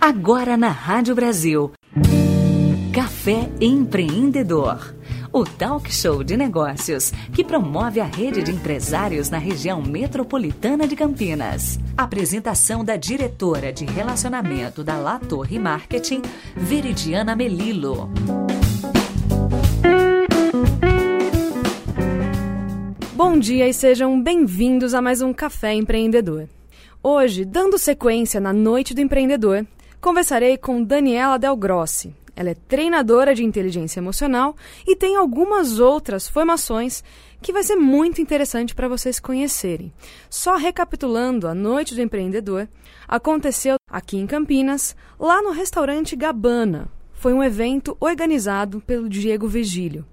Agora na Rádio Brasil. Café Empreendedor. O talk show de negócios que promove a rede de empresários na região metropolitana de Campinas. Apresentação da diretora de relacionamento da La Torre Marketing, Veridiana Melilo. Bom dia e sejam bem-vindos a mais um Café Empreendedor. Hoje, dando sequência na Noite do Empreendedor, conversarei com Daniela Del Grossi. Ela é treinadora de inteligência emocional e tem algumas outras formações que vai ser muito interessante para vocês conhecerem. Só recapitulando, a Noite do Empreendedor aconteceu aqui em Campinas, lá no restaurante Gabana. Foi um evento organizado pelo Diego Virgílio.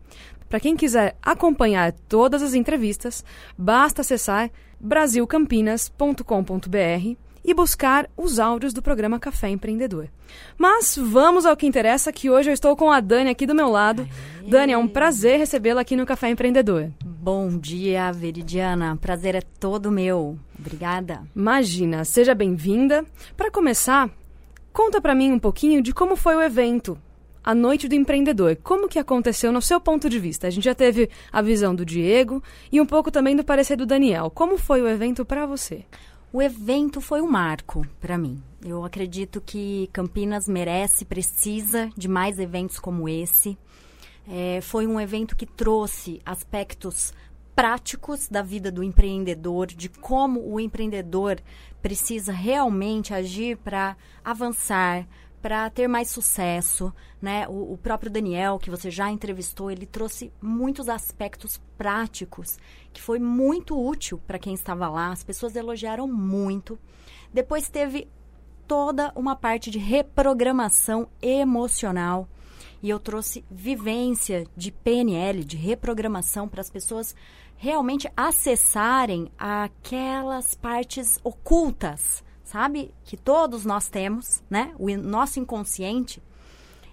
Para quem quiser acompanhar todas as entrevistas, basta acessar brasilcampinas.com.br e buscar os áudios do programa Café Empreendedor. Mas vamos ao que interessa, que hoje eu estou com a Dani aqui do meu lado. Aê. Dani, é um prazer recebê-la aqui no Café Empreendedor. Bom dia, Veridiana. Prazer é todo meu. Obrigada. Imagina, seja bem-vinda. Para começar, conta para mim um pouquinho de como foi o evento a Noite do Empreendedor. Como que aconteceu no seu ponto de vista? A gente já teve a visão do Diego e um pouco também do parecer do Daniel. Como foi o evento para você? O evento foi um marco para mim. Eu acredito que Campinas merece, precisa de mais eventos como esse. É, foi um evento que trouxe aspectos práticos da vida do empreendedor, de como o empreendedor precisa realmente agir para avançar, para ter mais sucesso, né? O, o, próprio Daniel, que você já entrevistou, ele trouxe muitos aspectos práticos que foi muito útil para quem estava lá. As pessoas elogiaram muito. Depois teve toda uma parte de reprogramação emocional e eu trouxe vivência de PNL, de reprogramação para as pessoas realmente acessarem aquelas partes ocultas sabe? Que todos nós temos, né? O nosso inconsciente,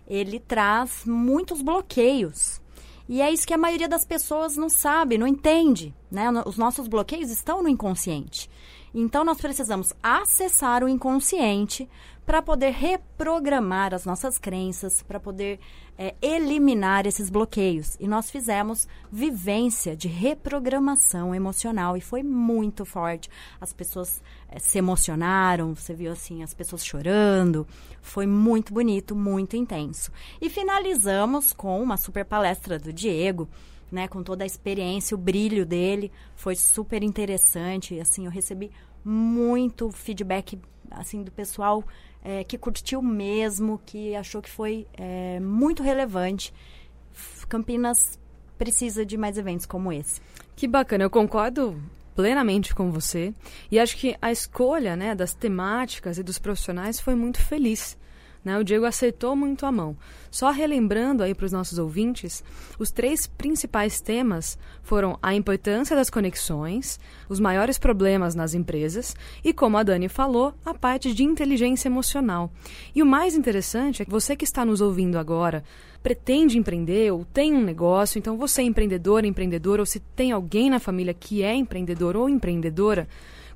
ele traz muitos bloqueios. E é isso que a maioria das pessoas não sabe, não entende, né? Os nossos bloqueios estão no inconsciente. Então nós precisamos acessar o inconsciente para poder reprogramar as nossas crenças, para poder é, eliminar esses bloqueios. E nós fizemos vivência de reprogramação emocional e foi muito forte. As pessoas é, se emocionaram, você viu assim, as pessoas chorando. Foi muito bonito, muito intenso. E finalizamos com uma super palestra do Diego. Né, com toda a experiência, o brilho dele foi super interessante. Assim, eu recebi muito feedback assim do pessoal é, que curtiu mesmo, que achou que foi é, muito relevante. Campinas precisa de mais eventos como esse. Que bacana, eu concordo plenamente com você e acho que a escolha né, das temáticas e dos profissionais foi muito feliz. Né? O Diego aceitou muito a mão. Só relembrando aí para os nossos ouvintes, os três principais temas foram a importância das conexões, os maiores problemas nas empresas e, como a Dani falou, a parte de inteligência emocional. E o mais interessante é que você que está nos ouvindo agora pretende empreender ou tem um negócio, então você é empreendedor, empreendedora, ou se tem alguém na família que é empreendedor ou empreendedora,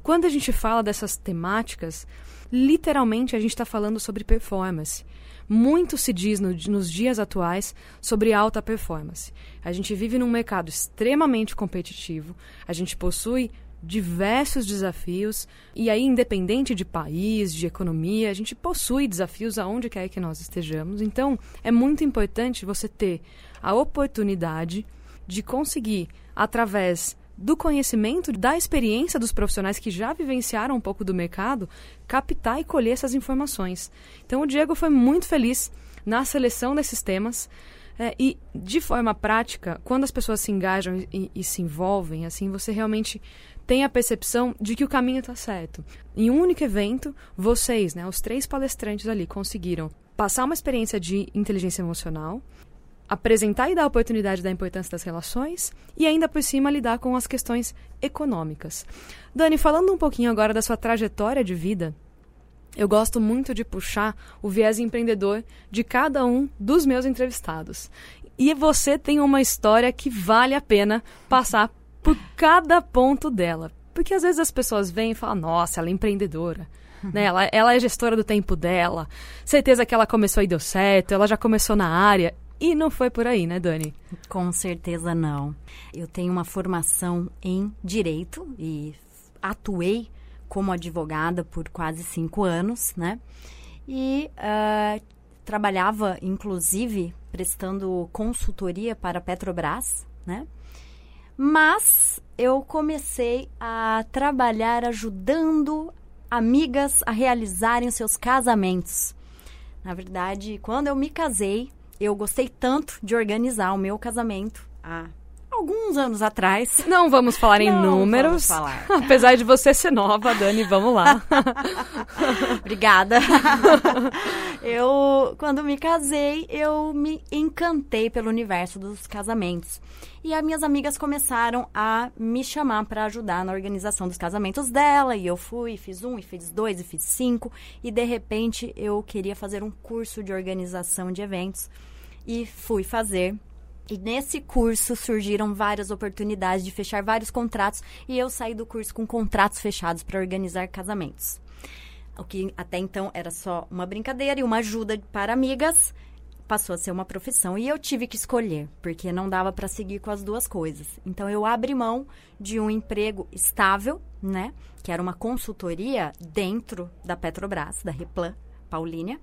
quando a gente fala dessas temáticas, literalmente a gente está falando sobre performance. Muito se diz no, nos dias atuais sobre alta performance. A gente vive num mercado extremamente competitivo, a gente possui diversos desafios e aí independente de país, de economia, a gente possui desafios aonde quer que nós estejamos. Então, é muito importante você ter a oportunidade de conseguir através do conhecimento, da experiência dos profissionais que já vivenciaram um pouco do mercado, captar e colher essas informações. Então, o Diego foi muito feliz na seleção desses temas. É, e, de forma prática, quando as pessoas se engajam e, e, se envolvem, assim, você realmente tem a percepção de que o caminho está certo. Em um único evento, vocês, né, os três palestrantes ali, conseguiram passar uma experiência de inteligência emocional, apresentar e dar oportunidade da importância das relações e ainda por cima lidar com as questões econômicas. Dani, falando um pouquinho agora da sua trajetória de vida, eu gosto muito de puxar o viés empreendedor de cada um dos meus entrevistados. E você tem uma história que vale a pena passar por cada ponto dela. Porque às vezes as pessoas vêm e falam, nossa, ela é empreendedora. Né? Ela, ela é gestora do tempo dela. Certeza que ela começou e deu certo, ela já começou na área. E não foi por aí, né, Dani? Com certeza não. Eu tenho uma formação em direito e atuei como advogada por quase cinco anos, né? E uh, trabalhava, inclusive, prestando consultoria para a Petrobras, né? Mas eu comecei a trabalhar ajudando amigas a realizarem seus casamentos. Na verdade, quando eu me casei, eu gostei tanto de organizar o meu casamento. Há alguns anos atrás. Não vamos falar em Não números. Falar. Apesar de você ser nova, Dani, vamos lá. Obrigada. eu, quando me casei, eu me encantei pelo universo dos casamentos. E as minhas amigas começaram a me chamar para ajudar na organização dos casamentos dela. E eu fui, fiz um, e fiz dois, e fiz cinco. E de repente eu queria fazer um curso de organização de eventos. E fui fazer e nesse curso surgiram várias oportunidades de fechar vários contratos e eu saí do curso com contratos fechados para organizar casamentos. O que até então era só uma brincadeira e uma ajuda para amigas, passou a ser uma profissão e eu tive que escolher, porque não dava para seguir com as duas coisas. Então eu abri mão de um emprego estável, né, que era uma consultoria dentro da Petrobras, da Replan Paulínia,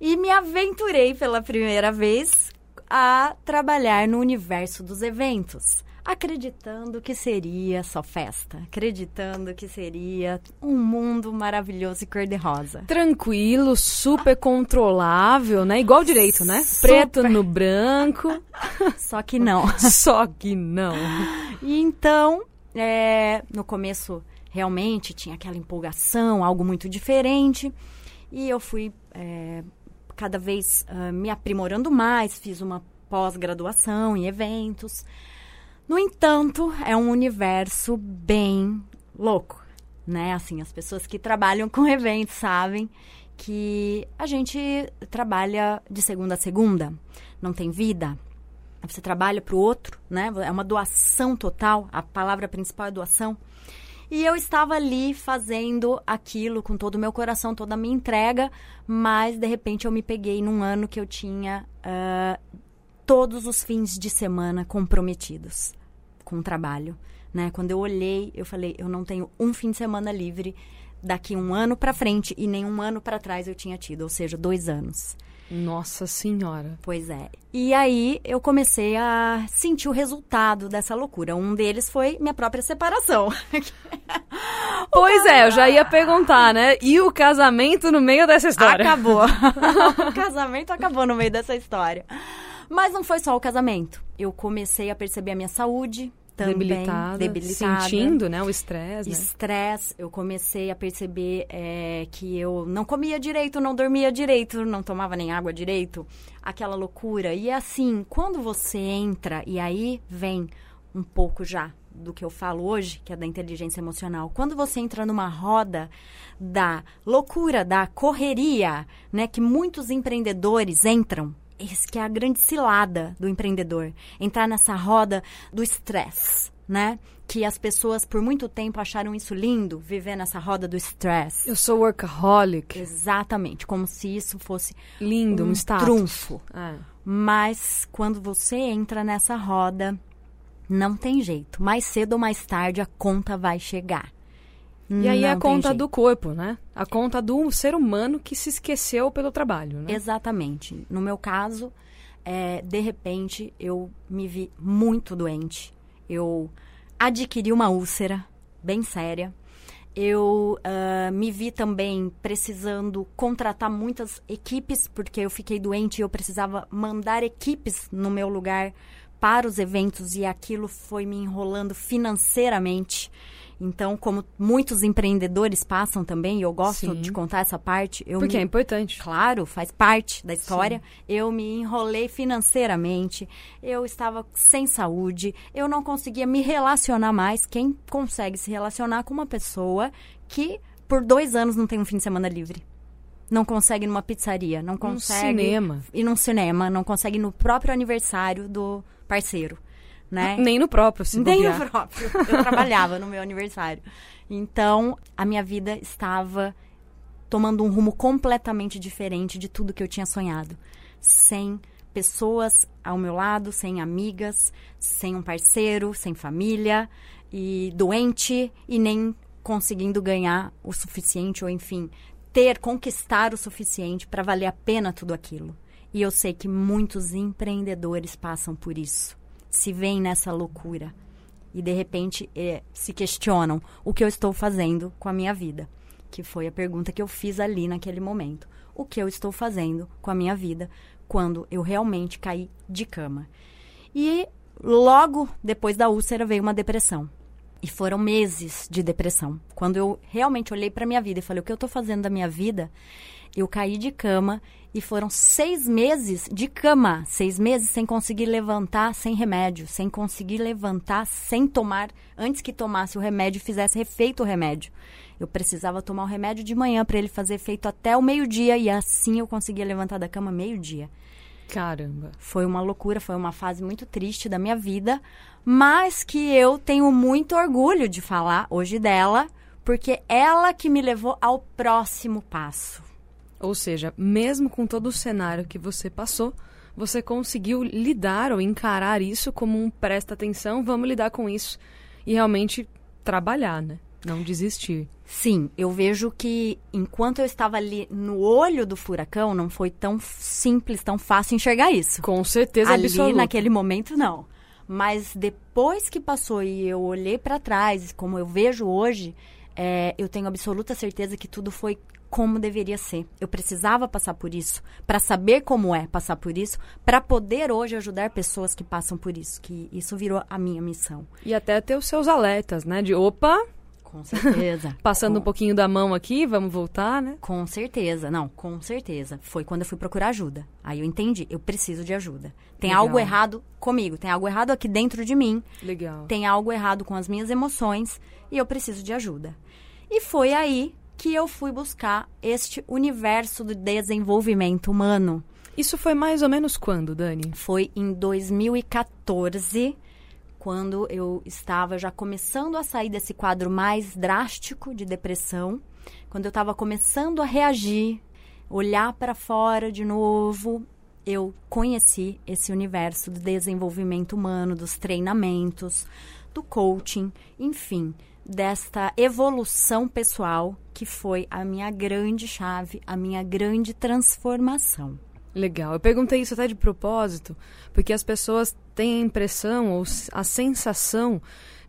e me aventurei pela primeira vez a trabalhar no universo dos eventos, acreditando que seria só festa, acreditando que seria um mundo maravilhoso e cor-de-rosa. Tranquilo, super controlável, né? Igual direito, né? Super. Preto no branco. Só que não. Só que não. E então, é, no começo, realmente tinha aquela empolgação, algo muito diferente. E eu fui é, cada vez uh, me aprimorando mais, fiz uma pós-graduação em eventos. No entanto, é um universo bem louco, né? Assim, as pessoas que trabalham com eventos sabem que a gente trabalha de segunda a segunda, não tem vida. Você trabalha para o outro, né? É uma doação total. A palavra principal é doação. E eu estava ali fazendo aquilo com todo o meu coração, toda a minha entrega, mas de repente eu me peguei num ano que eu tinha uh, todos os fins de semana comprometidos com o trabalho. Né? Quando eu olhei, eu falei, eu não tenho um fim de semana livre daqui um ano para frente e nem um ano para trás eu tinha tido, ou seja, dois anos. Nossa Senhora. Pois é. E aí eu comecei a sentir o resultado dessa loucura. Um deles foi minha própria separação. pois é, eu já ia perguntar, né? E o casamento no meio dessa história? Acabou. o casamento acabou no meio dessa história. Mas não foi só o casamento. Eu comecei a perceber a minha saúde, também debilitada, debilitada. Sentindo, né, o estresse. Né? Estresse. Eu comecei a perceber é, que eu não comia direito, não dormia direito, não tomava nem água direito. Aquela loucura. E assim, quando você entra, e aí vem um pouco já do que eu falo hoje, que é da inteligência emocional. Quando você entra numa roda da loucura, da correria, né, que muitos empreendedores entram, esse que é a grande cilada do empreendedor. Entrar nessa roda do estresse, né? Que as pessoas por muito tempo acharam isso lindo, viver nessa roda do estresse. Eu sou workaholic. Exatamente, como se isso fosse lindo, um, um trunfo. É. Mas quando você entra nessa roda, não tem jeito. Mais cedo ou mais tarde a conta vai chegar. E aí é a conta do corpo, né? A conta do ser humano que se esqueceu pelo trabalho, né? Exatamente. No meu caso, é, de repente, eu me vi muito doente. Eu adquiri uma úlcera bem séria. Eu uh, me vi também precisando contratar muitas equipes, porque eu fiquei doente e eu precisava mandar equipes no meu lugar para os eventos e aquilo foi me enrolando financeiramente. Então, como muitos empreendedores passam também, e eu gosto Sim. de contar essa parte. Eu Porque me, é importante. Claro, faz parte da história. Sim. Eu me enrolei financeiramente, eu estava sem saúde, eu não conseguia me relacionar mais. Quem consegue se relacionar com uma pessoa que por dois anos não tem um fim de semana livre? Não consegue numa pizzaria, não consegue cinema. ir num cinema, não consegue no próprio aniversário do parceiro né? Nem no próprio, se Nem bobear. no próprio. Eu trabalhava no meu aniversário. Então, a minha vida estava tomando um rumo completamente diferente de tudo que eu tinha sonhado. Sem pessoas ao meu lado, sem amigas, sem um parceiro, sem família, e doente, e nem conseguindo ganhar o suficiente, ou enfim, ter, conquistar o suficiente para valer a pena tudo aquilo. E eu sei que muitos empreendedores passam por isso. Se veem nessa loucura e de repente eh, se questionam o que eu estou fazendo com a minha vida, que foi a pergunta que eu fiz ali naquele momento. O que eu estou fazendo com a minha vida quando eu realmente caí de cama? E logo depois da úlcera veio uma depressão. E foram meses de depressão. Quando eu realmente olhei para minha vida e falei: o que eu estou fazendo da minha vida? Eu caí de cama e foram seis meses de cama. Seis meses sem conseguir levantar sem remédio, sem conseguir levantar sem tomar, antes que tomasse o remédio fizesse efeito o remédio. Eu precisava tomar o remédio de manhã para ele fazer efeito até o meio-dia e assim eu conseguia levantar da cama meio-dia. Caramba. Foi uma loucura, foi uma fase muito triste da minha vida, mas que eu tenho muito orgulho de falar hoje dela, porque ela que me levou ao próximo passo. Ou seja, mesmo com todo o cenário que você passou, você conseguiu lidar ou encarar isso como um presta atenção, vamos lidar com isso e realmente trabalhar, né? Não desistir. Sim, eu vejo que enquanto eu estava ali no olho do furacão, não foi tão simples, tão fácil enxergar isso. Com certeza ali absoluta. naquele momento não. Mas depois que passou e eu olhei para trás, como eu vejo hoje, é, eu tenho absoluta certeza que tudo foi como deveria ser. Eu precisava passar por isso para saber como é passar por isso, para poder hoje ajudar pessoas que passam por isso, que isso virou a minha missão. E até ter os seus alertas, né? De opa, Com certeza. passando com, um pouquinho da mão aqui, vamos voltar, né? Com certeza, não, com certeza. Foi quando eu fui procurar ajuda. Aí eu entendi, eu preciso de ajuda. Tem Legal. algo errado comigo, tem algo errado aqui dentro de mim, Legal. tem algo errado com as minhas emoções e eu preciso de ajuda. E foi aí que eu fui buscar este universo do desenvolvimento humano. Isso foi mais ou menos quando, Dani? Foi em 2014, quando eu estava já começando a sair desse quadro mais drástico de depressão, quando eu estava começando a reagir, olhar para fora de novo, eu conheci esse universo do desenvolvimento humano, dos treinamentos, do coaching, enfim, desta evolução pessoal que foi a minha grande chave, a minha grande transformação. Legal. Eu perguntei isso até de propósito, porque as pessoas têm a impressão ou a sensação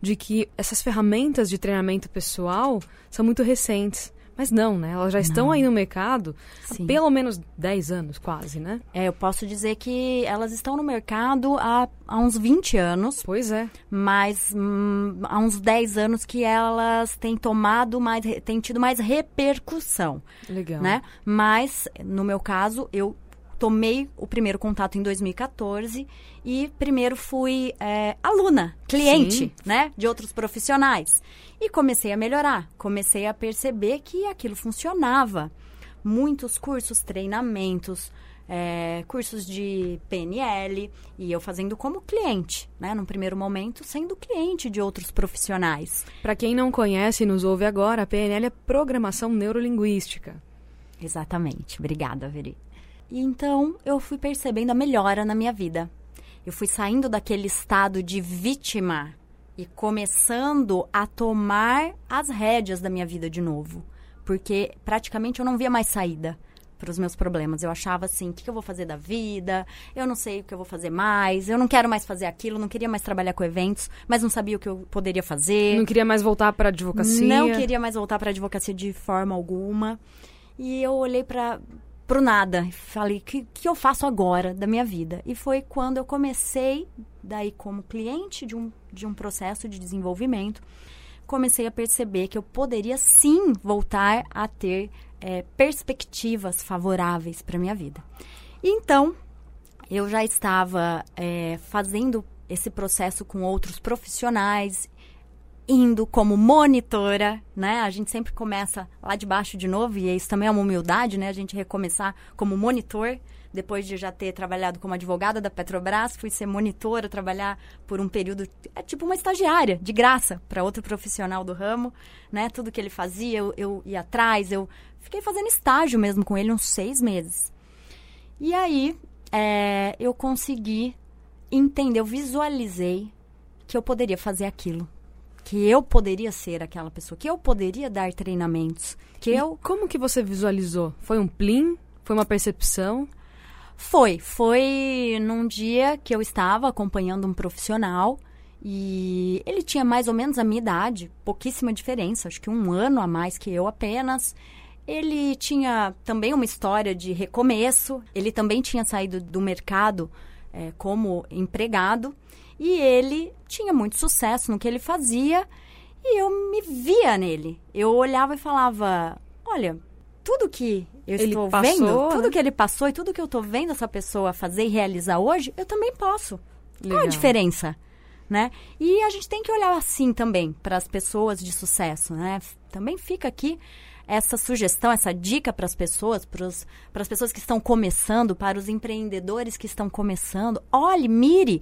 de que essas ferramentas de treinamento pessoal são muito recentes. Mas não, né? Elas já estão aí no mercado Sim. há pelo menos 10 anos, quase, né? É, eu posso dizer que elas estão no mercado há, há uns 20 anos, Pois é. mas hum, há uns 10 anos que elas têm tomado mais, têm tido mais repercussão, Legal. né? Mas, no meu caso, eu tomei o primeiro contato em 2014 e primeiro fui é, aluna, cliente, Sim. né? De outros profissionais. E comecei a melhorar, comecei a perceber que aquilo funcionava. Muitos cursos, treinamentos, é, cursos de PNL, e eu fazendo como cliente, né? Num primeiro momento, sendo cliente de outros profissionais. Para quem não conhece e nos ouve agora, a PNL é Programação Neurolinguística. Exatamente. Obrigada, Veri. E então eu fui percebendo a melhora na minha vida. Eu fui saindo daquele estado de vítima e começando a tomar as rédeas da minha vida de novo. Porque praticamente eu não via mais saída para os meus problemas. Eu achava assim, o que, eu vou fazer da vida? Eu não sei o que eu vou fazer mais. Eu não quero mais fazer aquilo, não queria mais trabalhar com eventos, mas não sabia o que eu poderia fazer. Não queria mais voltar para advocacia. Não queria mais voltar para advocacia de forma alguma. E eu olhei para pro nada falei: "O que, que eu faço agora da minha vida?" E foi quando eu comecei daí como cliente de um de um processo de desenvolvimento, comecei a perceber que eu poderia sim voltar a ter é, perspectivas favoráveis para minha vida. Então, eu já estava é, fazendo esse processo com outros profissionais, indo como monitora, né? A gente sempre começa lá de baixo de novo, e isso também é uma humildade, né? A gente recomeçar como monitor depois de já ter trabalhado como advogada da Petrobras, fui ser monitora, trabalhar por um período, é tipo uma estagiária, de graça, para outro profissional do ramo, né? Tudo que ele fazia, eu, eu ia atrás, eu fiquei fazendo estágio mesmo com ele uns seis meses. E aí, é, eu consegui entender, eu visualizei que eu poderia fazer aquilo que eu poderia ser aquela pessoa, que eu poderia dar treinamentos, que e eu Como que você visualizou? Foi um plim? Foi uma percepção? Foi, foi num dia que eu estava acompanhando um profissional e ele tinha mais ou menos a minha idade, pouquíssima diferença, acho que um ano a mais que eu apenas. Ele tinha também uma história de recomeço, ele também tinha saído do mercado é, como empregado e ele tinha muito sucesso no que ele fazia e eu me via nele. Eu olhava e falava: Olha, tudo que eu ele estou passou, vendo, tudo né? que ele passou e tudo que eu estou vendo essa pessoa fazer e realizar hoje, eu também posso. Legal. Qual a diferença? Né? E a gente tem que olhar assim também para as pessoas de sucesso, né? Também fica aqui essa sugestão, essa dica para as pessoas, para as pessoas que estão começando, para os empreendedores que estão começando. Olhe, mire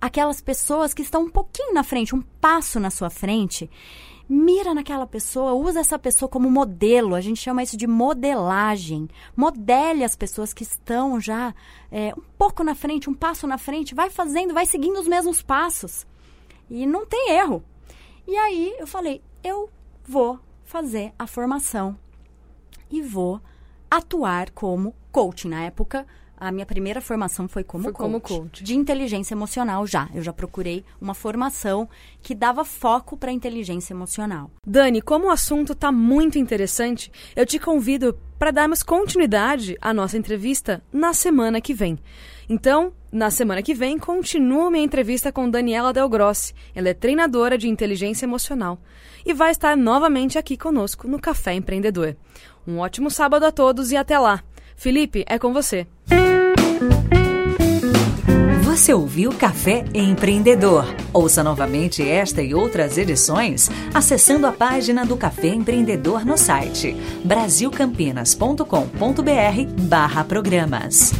aquelas pessoas que estão um pouquinho na frente, um passo na sua frente. Mira naquela pessoa, usa essa pessoa como modelo. A gente chama isso de modelagem. Modele as pessoas que estão já é, um pouco na frente, um passo na frente. Vai fazendo, vai seguindo os mesmos passos. E não tem erro. E aí eu falei, eu vou fazer a formação e vou atuar como coach. Na época, a minha primeira formação foi como, foi coach, como coach. De inteligência emocional já. Eu já procurei uma formação que dava foco para inteligência emocional. Dani, como o assunto está muito interessante, eu te convido para darmos continuidade à nossa entrevista na semana que vem. Então, na semana que vem, continuo minha entrevista com Daniela Del Grossi. Ela é treinadora de inteligência emocional e vai estar novamente aqui conosco no Café Empreendedor. Um ótimo sábado a todos e até lá! Felipe, é com você. Você ouviu Café Empreendedor? Ouça novamente esta e outras edições acessando a página do Café Empreendedor no site brasilcampinas.com.br barra programas.